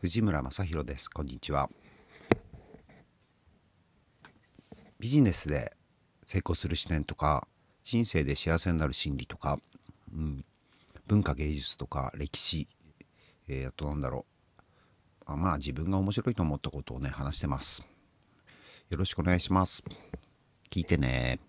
藤村正弘です。こんにちは。ビジネスで成功する視点とか人生で幸せになる心理とか、うん、文化芸術とか歴史、えー、あとなんだろう。あまあ自分が面白いと思ったことをね話してます。よろしくお願いします。聞いてね。